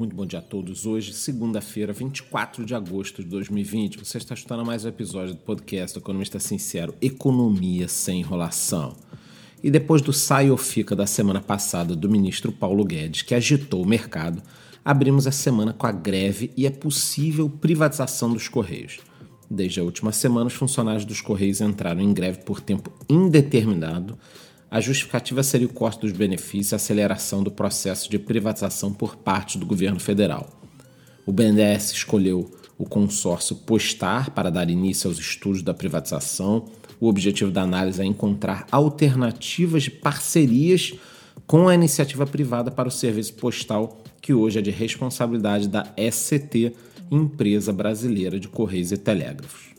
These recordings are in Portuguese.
Muito bom dia a todos. Hoje, segunda-feira, 24 de agosto de 2020, você está escutando mais um episódio do podcast do Economista Sincero, Economia Sem Enrolação. E depois do sai ou fica da semana passada do ministro Paulo Guedes, que agitou o mercado, abrimos a semana com a greve e a possível privatização dos Correios. Desde a última semana, os funcionários dos Correios entraram em greve por tempo indeterminado. A justificativa seria o corte dos benefícios e a aceleração do processo de privatização por parte do governo federal. O BNDES escolheu o consórcio Postar para dar início aos estudos da privatização. O objetivo da análise é encontrar alternativas de parcerias com a iniciativa privada para o serviço postal, que hoje é de responsabilidade da SCT, Empresa Brasileira de Correios e Telégrafos.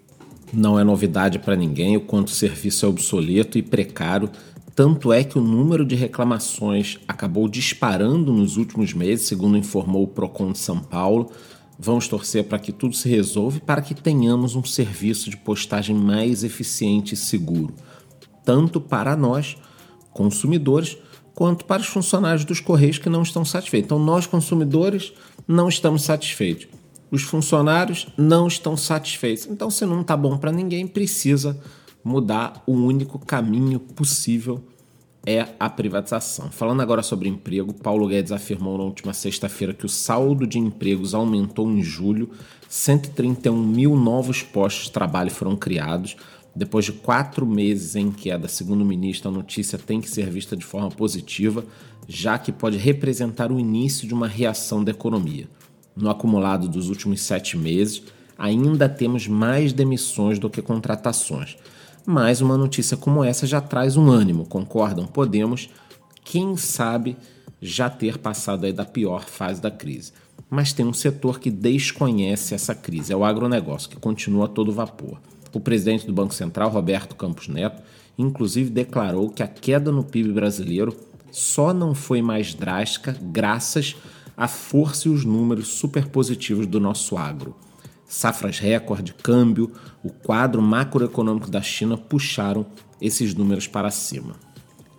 Não é novidade para ninguém o quanto o serviço é obsoleto e precário, tanto é que o número de reclamações acabou disparando nos últimos meses, segundo informou o Procon de São Paulo. Vamos torcer para que tudo se resolva e para que tenhamos um serviço de postagem mais eficiente e seguro, tanto para nós, consumidores, quanto para os funcionários dos Correios que não estão satisfeitos. Então, nós, consumidores, não estamos satisfeitos os funcionários não estão satisfeitos. Então, se não está bom para ninguém, precisa mudar. O único caminho possível é a privatização. Falando agora sobre emprego, Paulo Guedes afirmou na última sexta-feira que o saldo de empregos aumentou em julho, 131 mil novos postos de trabalho foram criados. Depois de quatro meses em queda, segundo o ministro, a notícia tem que ser vista de forma positiva, já que pode representar o início de uma reação da economia. No acumulado dos últimos sete meses, ainda temos mais demissões do que contratações. Mas uma notícia como essa já traz um ânimo, concordam? Podemos, quem sabe, já ter passado aí da pior fase da crise. Mas tem um setor que desconhece essa crise, é o agronegócio, que continua a todo vapor. O presidente do Banco Central, Roberto Campos Neto, inclusive declarou que a queda no PIB brasileiro só não foi mais drástica graças a força e os números super positivos do nosso agro. Safras recorde, câmbio, o quadro macroeconômico da China puxaram esses números para cima.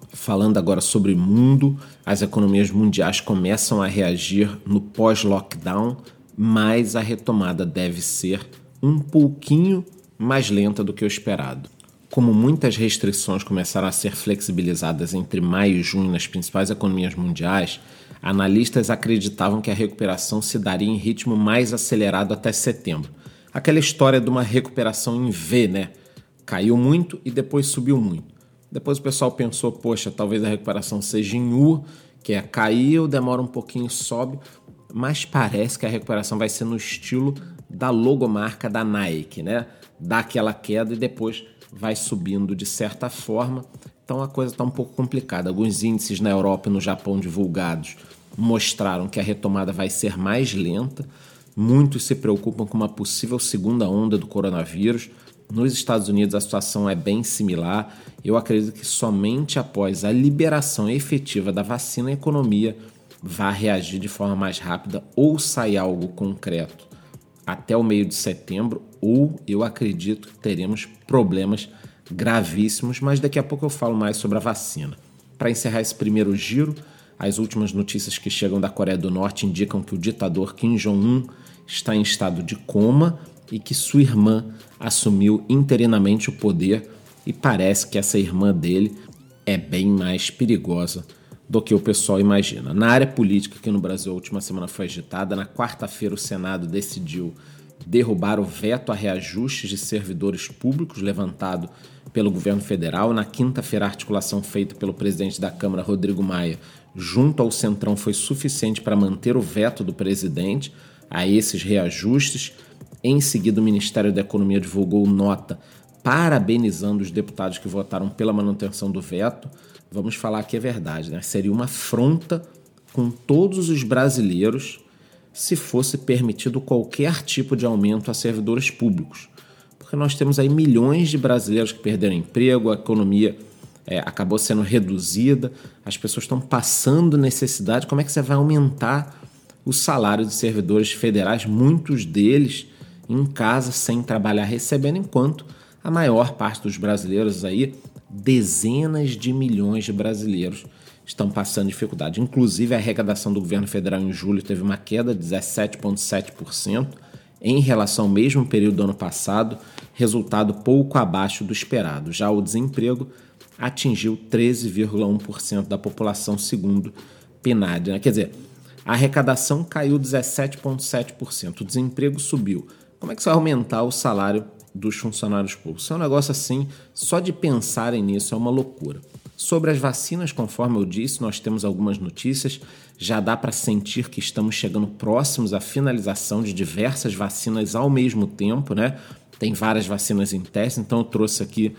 Falando agora sobre mundo, as economias mundiais começam a reagir no pós-lockdown, mas a retomada deve ser um pouquinho mais lenta do que o esperado. Como muitas restrições começaram a ser flexibilizadas entre maio e junho nas principais economias mundiais, analistas acreditavam que a recuperação se daria em ritmo mais acelerado até setembro. Aquela história de uma recuperação em V, né? Caiu muito e depois subiu muito. Depois o pessoal pensou, poxa, talvez a recuperação seja em U, que é caiu, demora um pouquinho, sobe, mas parece que a recuperação vai ser no estilo da logomarca da Nike, né? Dá aquela queda e depois vai subindo de certa forma. Então a coisa está um pouco complicada. Alguns índices na Europa e no Japão divulgados mostraram que a retomada vai ser mais lenta. Muitos se preocupam com uma possível segunda onda do coronavírus. Nos Estados Unidos a situação é bem similar. Eu acredito que somente após a liberação efetiva da vacina a economia vai reagir de forma mais rápida ou sair algo concreto até o meio de setembro, ou eu acredito que teremos problemas gravíssimos, mas daqui a pouco eu falo mais sobre a vacina. Para encerrar esse primeiro giro, as últimas notícias que chegam da Coreia do Norte indicam que o ditador Kim Jong-un está em estado de coma e que sua irmã assumiu interinamente o poder e parece que essa irmã dele é bem mais perigosa do que o pessoal imagina. Na área política, que no Brasil a última semana foi agitada, na quarta-feira o Senado decidiu derrubar o veto a reajustes de servidores públicos levantado pelo governo federal. Na quinta-feira, a articulação feita pelo presidente da Câmara, Rodrigo Maia, junto ao Centrão foi suficiente para manter o veto do presidente a esses reajustes. Em seguida, o Ministério da Economia divulgou nota parabenizando os deputados que votaram pela manutenção do veto vamos falar que é verdade, né? Seria uma afronta com todos os brasileiros se fosse permitido qualquer tipo de aumento a servidores públicos. Porque nós temos aí milhões de brasileiros que perderam emprego, a economia é, acabou sendo reduzida, as pessoas estão passando necessidade. Como é que você vai aumentar o salário de servidores federais, muitos deles em casa sem trabalhar, recebendo, enquanto a maior parte dos brasileiros aí dezenas de milhões de brasileiros estão passando dificuldade. Inclusive, a arrecadação do governo federal em julho teve uma queda de 17,7% em relação ao mesmo período do ano passado, resultado pouco abaixo do esperado. Já o desemprego atingiu 13,1% da população, segundo PNAD. Né? Quer dizer, a arrecadação caiu 17,7%, o desemprego subiu. Como é que você vai aumentar o salário dos funcionários públicos? Isso é um negócio assim, só de pensarem nisso é uma loucura. Sobre as vacinas, conforme eu disse, nós temos algumas notícias. Já dá para sentir que estamos chegando próximos à finalização de diversas vacinas ao mesmo tempo, né? Tem várias vacinas em teste, então eu trouxe aqui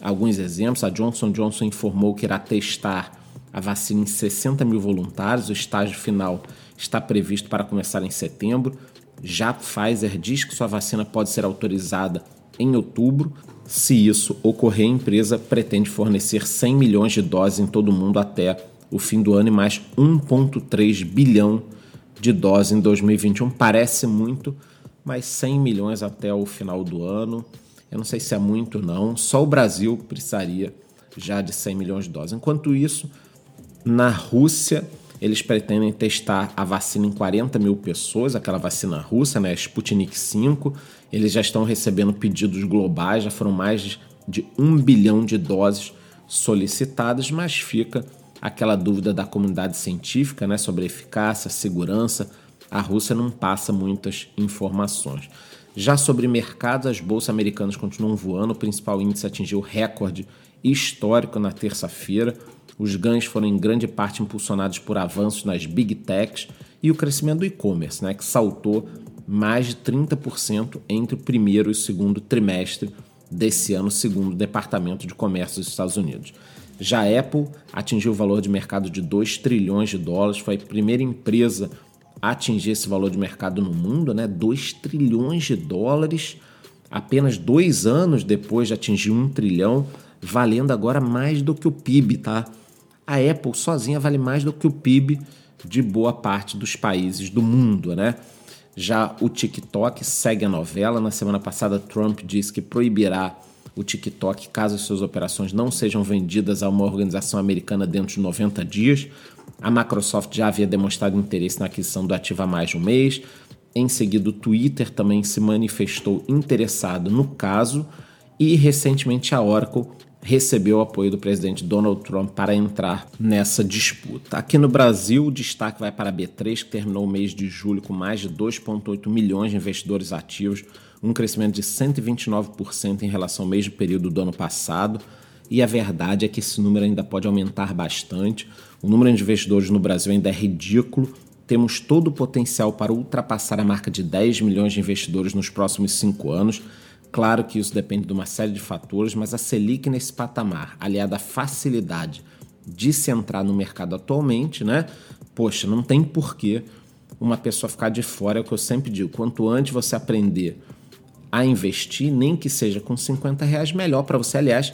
alguns exemplos. A Johnson Johnson informou que irá testar a vacina em 60 mil voluntários. O estágio final está previsto para começar em setembro. Já Pfizer diz que sua vacina pode ser autorizada em outubro. Se isso ocorrer, a empresa pretende fornecer 100 milhões de doses em todo o mundo até o fim do ano e mais 1,3 bilhão de doses em 2021. Parece muito, mas 100 milhões até o final do ano. Eu não sei se é muito não. Só o Brasil precisaria já de 100 milhões de doses. Enquanto isso, na Rússia, eles pretendem testar a vacina em 40 mil pessoas, aquela vacina russa, né, Sputnik V. Eles já estão recebendo pedidos globais, já foram mais de um bilhão de doses solicitadas, mas fica aquela dúvida da comunidade científica né, sobre eficácia, segurança. A Rússia não passa muitas informações. Já sobre mercados, as bolsas americanas continuam voando, o principal índice atingiu recorde histórico na terça-feira. Os ganhos foram em grande parte impulsionados por avanços nas big techs e o crescimento do e-commerce, né, que saltou mais de 30% entre o primeiro e o segundo trimestre desse ano, segundo o Departamento de Comércio dos Estados Unidos. Já a Apple atingiu o valor de mercado de 2 trilhões de dólares, foi a primeira empresa a atingir esse valor de mercado no mundo, né? 2 trilhões de dólares, apenas dois anos depois de atingir um trilhão, valendo agora mais do que o PIB, tá? A Apple sozinha vale mais do que o PIB de boa parte dos países do mundo, né? Já o TikTok segue a novela. Na semana passada, Trump disse que proibirá o TikTok caso suas operações não sejam vendidas a uma organização americana dentro de 90 dias. A Microsoft já havia demonstrado interesse na aquisição do ativo há mais de um mês. Em seguida, o Twitter também se manifestou interessado no caso. E recentemente a Oracle recebeu o apoio do presidente Donald Trump para entrar nessa disputa. Aqui no Brasil, o destaque vai para a B3, que terminou o mês de julho com mais de 2,8 milhões de investidores ativos, um crescimento de 129% em relação ao mesmo período do ano passado. E a verdade é que esse número ainda pode aumentar bastante. O número de investidores no Brasil ainda é ridículo. Temos todo o potencial para ultrapassar a marca de 10 milhões de investidores nos próximos cinco anos Claro que isso depende de uma série de fatores, mas a Selic nesse patamar, aliada à facilidade de se entrar no mercado atualmente, né? Poxa, não tem porquê uma pessoa ficar de fora, é o que eu sempre digo. Quanto antes você aprender a investir, nem que seja com 50 reais, melhor para você. Aliás,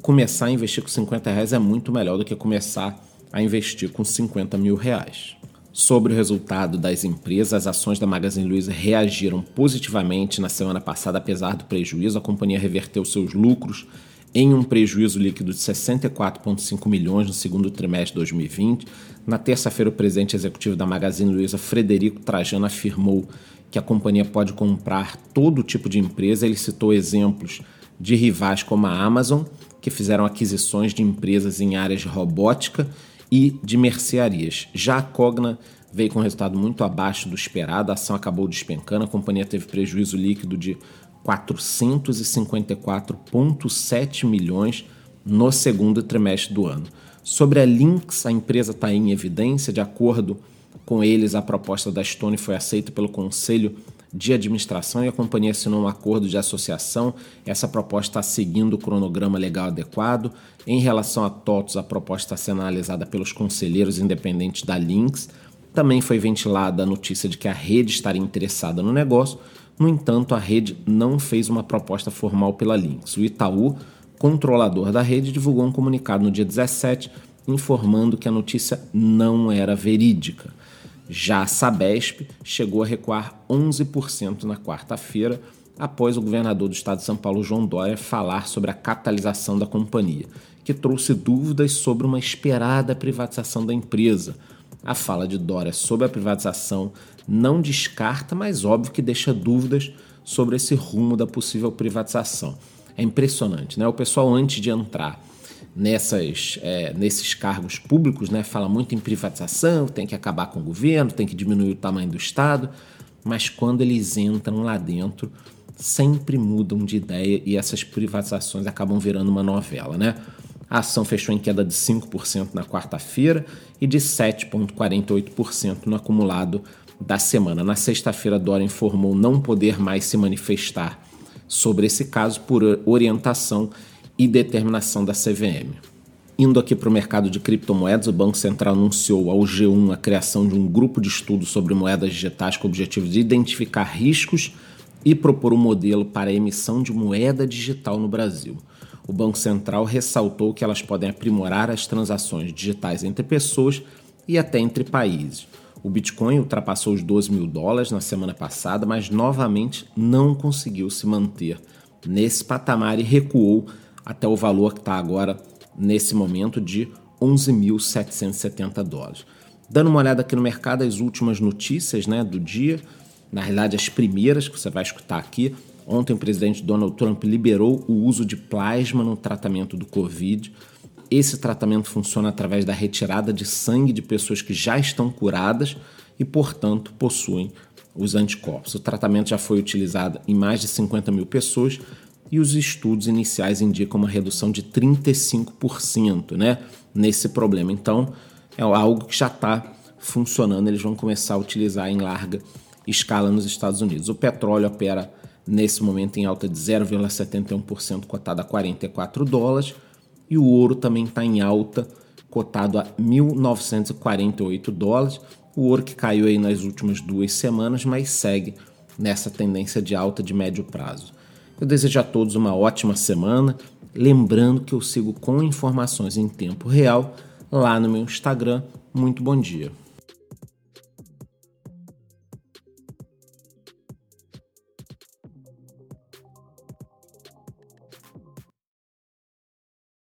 começar a investir com 50 reais é muito melhor do que começar a investir com 50 mil reais. Sobre o resultado das empresas, as ações da Magazine Luiza reagiram positivamente na semana passada, apesar do prejuízo. A companhia reverteu seus lucros em um prejuízo líquido de 64,5 milhões no segundo trimestre de 2020. Na terça-feira, o presidente executivo da Magazine Luiza, Frederico Trajano, afirmou que a companhia pode comprar todo tipo de empresa. Ele citou exemplos de rivais como a Amazon, que fizeram aquisições de empresas em áreas de robótica e de mercearias. Já a Cogna veio com resultado muito abaixo do esperado, a ação acabou despencando, a companhia teve prejuízo líquido de 454,7 milhões no segundo trimestre do ano. Sobre a Lynx, a empresa está em evidência, de acordo com eles, a proposta da Stone foi aceita pelo Conselho de administração e a companhia assinou um acordo de associação. Essa proposta está seguindo o cronograma legal adequado. Em relação a TOTOS, a proposta está sendo analisada pelos conselheiros independentes da Lynx. Também foi ventilada a notícia de que a rede estaria interessada no negócio. No entanto, a rede não fez uma proposta formal pela Lynx. O Itaú, controlador da rede, divulgou um comunicado no dia 17 informando que a notícia não era verídica. Já a Sabesp chegou a recuar 11% na quarta-feira. após o governador do estado de São Paulo, João Dória, falar sobre a capitalização da companhia, que trouxe dúvidas sobre uma esperada privatização da empresa. A fala de Dória sobre a privatização não descarta, mas óbvio que deixa dúvidas sobre esse rumo da possível privatização. É impressionante, né? O pessoal antes de entrar nessas, é, nesses cargos públicos, né, fala muito em privatização, tem que acabar com o governo, tem que diminuir o tamanho do Estado, mas quando eles entram lá dentro, sempre mudam de ideia e essas privatizações acabam virando uma novela, né? A ação fechou em queda de 5% na quarta-feira e de 7,48% no acumulado da semana. Na sexta-feira, Dória informou não poder mais se manifestar sobre esse caso por orientação e determinação da CVM. Indo aqui para o mercado de criptomoedas, o Banco Central anunciou ao G1 a criação de um grupo de estudo sobre moedas digitais com o objetivo de identificar riscos e propor um modelo para a emissão de moeda digital no Brasil. O Banco Central ressaltou que elas podem aprimorar as transações digitais entre pessoas e até entre países. O Bitcoin ultrapassou os 12 mil dólares na semana passada, mas novamente não conseguiu se manter nesse patamar e recuou até o valor que está agora, nesse momento, de 11.770 dólares. Dando uma olhada aqui no mercado, as últimas notícias né, do dia, na realidade, as primeiras que você vai escutar aqui. Ontem, o presidente Donald Trump liberou o uso de plasma no tratamento do Covid. Esse tratamento funciona através da retirada de sangue de pessoas que já estão curadas e, portanto, possuem os anticorpos. O tratamento já foi utilizado em mais de 50 mil pessoas e os estudos iniciais indicam uma redução de 35% né, nesse problema. Então, é algo que já está funcionando, eles vão começar a utilizar em larga escala nos Estados Unidos. O petróleo opera nesse momento em alta de 0,71%, cotado a 44 dólares, e o ouro também está em alta, cotado a 1.948 dólares. O ouro que caiu aí nas últimas duas semanas, mas segue nessa tendência de alta de médio prazo. Eu desejo a todos uma ótima semana. Lembrando que eu sigo com informações em tempo real lá no meu Instagram. Muito bom dia.